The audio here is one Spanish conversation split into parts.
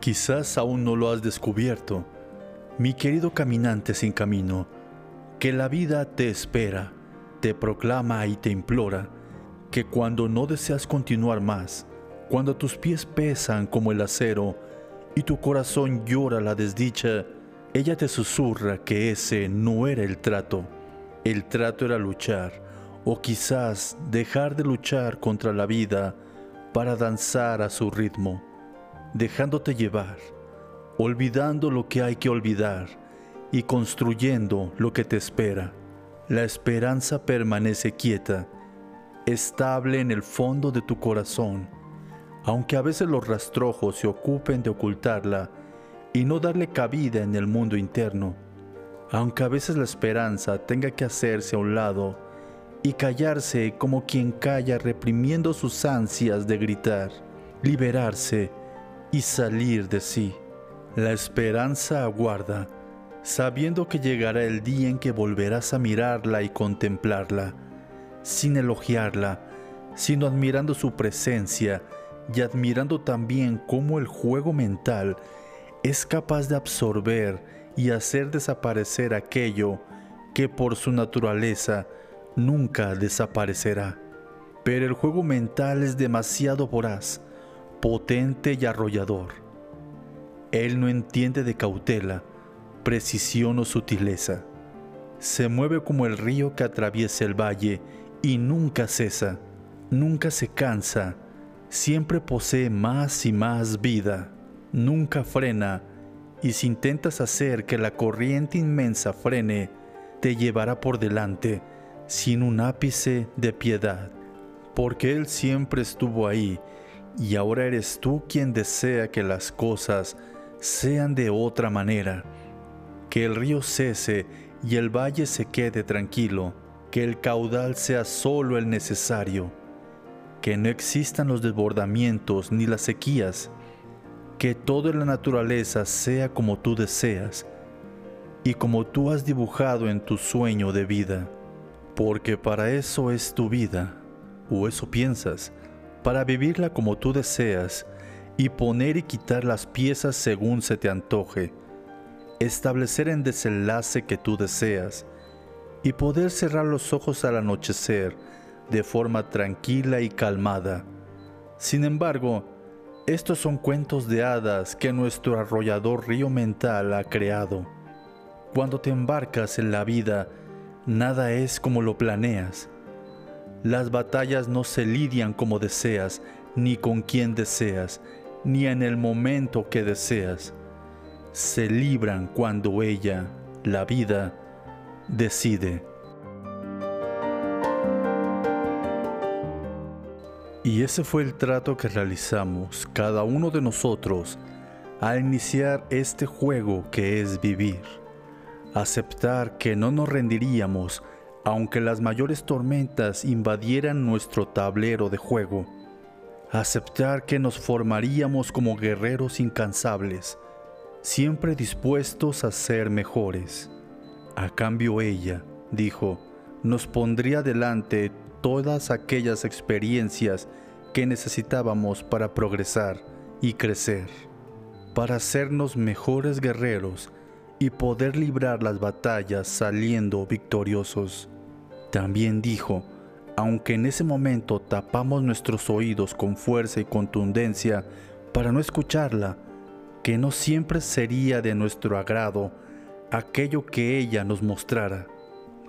Quizás aún no lo has descubierto, mi querido caminante sin camino, que la vida te espera, te proclama y te implora, que cuando no deseas continuar más, cuando tus pies pesan como el acero y tu corazón llora la desdicha, ella te susurra que ese no era el trato. El trato era luchar, o quizás dejar de luchar contra la vida para danzar a su ritmo dejándote llevar, olvidando lo que hay que olvidar y construyendo lo que te espera. La esperanza permanece quieta, estable en el fondo de tu corazón, aunque a veces los rastrojos se ocupen de ocultarla y no darle cabida en el mundo interno, aunque a veces la esperanza tenga que hacerse a un lado y callarse como quien calla reprimiendo sus ansias de gritar, liberarse y salir de sí. La esperanza aguarda, sabiendo que llegará el día en que volverás a mirarla y contemplarla, sin elogiarla, sino admirando su presencia y admirando también cómo el juego mental es capaz de absorber y hacer desaparecer aquello que por su naturaleza nunca desaparecerá. Pero el juego mental es demasiado voraz, potente y arrollador. Él no entiende de cautela, precisión o sutileza. Se mueve como el río que atraviesa el valle y nunca cesa, nunca se cansa, siempre posee más y más vida, nunca frena, y si intentas hacer que la corriente inmensa frene, te llevará por delante sin un ápice de piedad, porque Él siempre estuvo ahí y ahora eres tú quien desea que las cosas sean de otra manera, que el río cese y el valle se quede tranquilo, que el caudal sea solo el necesario, que no existan los desbordamientos ni las sequías, que toda la naturaleza sea como tú deseas y como tú has dibujado en tu sueño de vida, porque para eso es tu vida, o eso piensas, para vivirla como tú deseas y poner y quitar las piezas según se te antoje, establecer en desenlace que tú deseas y poder cerrar los ojos al anochecer de forma tranquila y calmada. Sin embargo, estos son cuentos de hadas que nuestro arrollador río mental ha creado. Cuando te embarcas en la vida, nada es como lo planeas las batallas no se lidian como deseas, ni con quien deseas, ni en el momento que deseas. Se libran cuando ella, la vida, decide. Y ese fue el trato que realizamos cada uno de nosotros al iniciar este juego que es vivir. Aceptar que no nos rendiríamos aunque las mayores tormentas invadieran nuestro tablero de juego, aceptar que nos formaríamos como guerreros incansables, siempre dispuestos a ser mejores. A cambio ella, dijo, nos pondría delante todas aquellas experiencias que necesitábamos para progresar y crecer, para hacernos mejores guerreros y poder librar las batallas saliendo victoriosos. También dijo, aunque en ese momento tapamos nuestros oídos con fuerza y contundencia para no escucharla, que no siempre sería de nuestro agrado aquello que ella nos mostrara,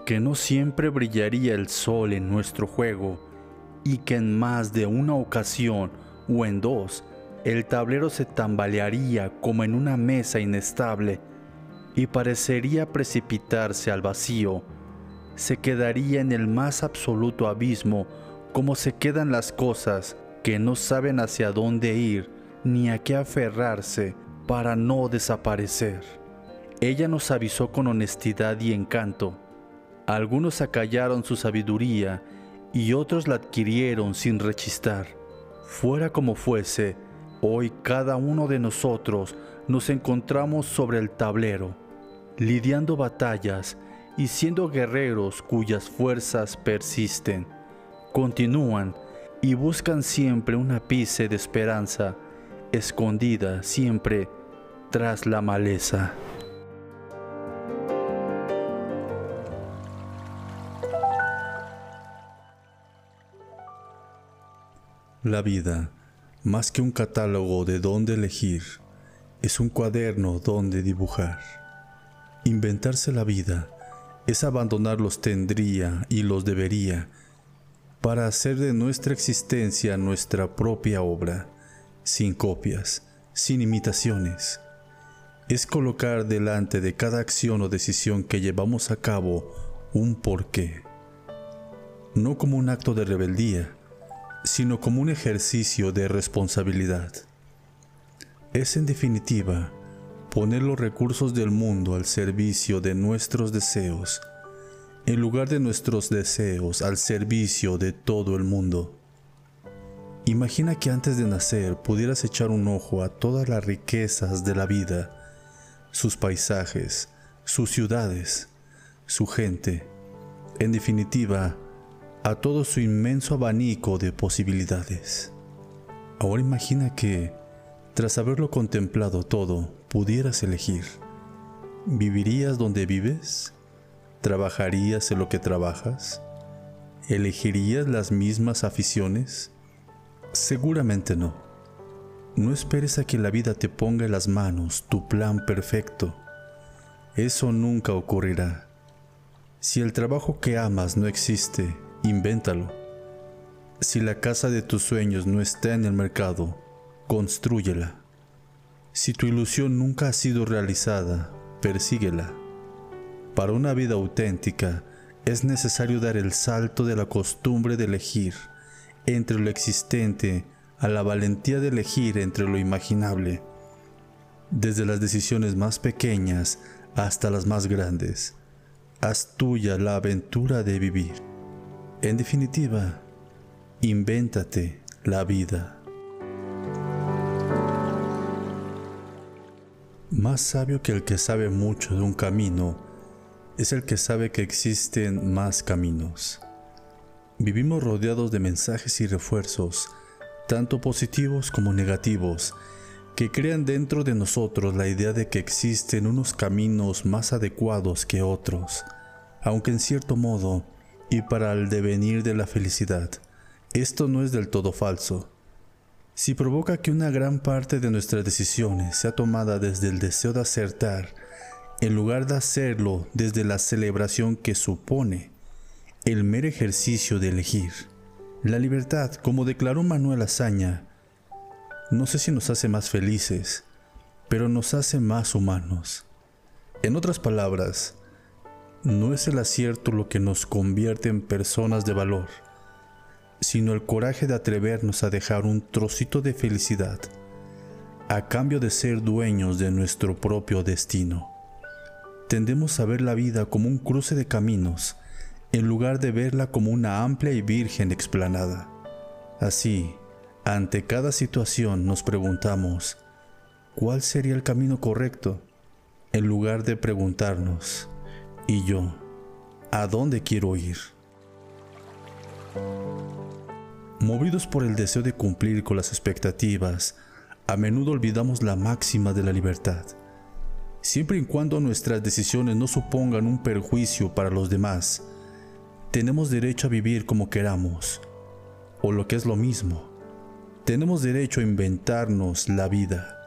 que no siempre brillaría el sol en nuestro juego y que en más de una ocasión o en dos el tablero se tambalearía como en una mesa inestable y parecería precipitarse al vacío, se quedaría en el más absoluto abismo como se quedan las cosas que no saben hacia dónde ir ni a qué aferrarse para no desaparecer. Ella nos avisó con honestidad y encanto. Algunos acallaron su sabiduría y otros la adquirieron sin rechistar. Fuera como fuese, hoy cada uno de nosotros nos encontramos sobre el tablero lidiando batallas y siendo guerreros cuyas fuerzas persisten, continúan y buscan siempre un ápice de esperanza escondida siempre tras la maleza. La vida, más que un catálogo de dónde elegir, es un cuaderno donde dibujar. Inventarse la vida es abandonar los tendría y los debería para hacer de nuestra existencia nuestra propia obra, sin copias, sin imitaciones. Es colocar delante de cada acción o decisión que llevamos a cabo un porqué, no como un acto de rebeldía, sino como un ejercicio de responsabilidad. Es en definitiva poner los recursos del mundo al servicio de nuestros deseos, en lugar de nuestros deseos al servicio de todo el mundo. Imagina que antes de nacer pudieras echar un ojo a todas las riquezas de la vida, sus paisajes, sus ciudades, su gente, en definitiva, a todo su inmenso abanico de posibilidades. Ahora imagina que, tras haberlo contemplado todo, pudieras elegir. ¿Vivirías donde vives? ¿Trabajarías en lo que trabajas? ¿Elegirías las mismas aficiones? Seguramente no. No esperes a que la vida te ponga en las manos tu plan perfecto. Eso nunca ocurrirá. Si el trabajo que amas no existe, invéntalo. Si la casa de tus sueños no está en el mercado, construyela. Si tu ilusión nunca ha sido realizada, persíguela. Para una vida auténtica es necesario dar el salto de la costumbre de elegir entre lo existente a la valentía de elegir entre lo imaginable, desde las decisiones más pequeñas hasta las más grandes. Haz tuya la aventura de vivir. En definitiva, invéntate la vida. Más sabio que el que sabe mucho de un camino es el que sabe que existen más caminos. Vivimos rodeados de mensajes y refuerzos, tanto positivos como negativos, que crean dentro de nosotros la idea de que existen unos caminos más adecuados que otros, aunque en cierto modo y para el devenir de la felicidad. Esto no es del todo falso. Si provoca que una gran parte de nuestras decisiones sea tomada desde el deseo de acertar, en lugar de hacerlo desde la celebración que supone el mero ejercicio de elegir. La libertad, como declaró Manuel Azaña, no sé si nos hace más felices, pero nos hace más humanos. En otras palabras, no es el acierto lo que nos convierte en personas de valor, sino el coraje de atrevernos a dejar un trocito de felicidad a cambio de ser dueños de nuestro propio destino. Tendemos a ver la vida como un cruce de caminos en lugar de verla como una amplia y virgen explanada. Así, ante cada situación nos preguntamos, ¿cuál sería el camino correcto? En lugar de preguntarnos, ¿Y yo? ¿A dónde quiero ir? Movidos por el deseo de cumplir con las expectativas, a menudo olvidamos la máxima de la libertad. Siempre y cuando nuestras decisiones no supongan un perjuicio para los demás, tenemos derecho a vivir como queramos, o lo que es lo mismo, tenemos derecho a inventarnos la vida.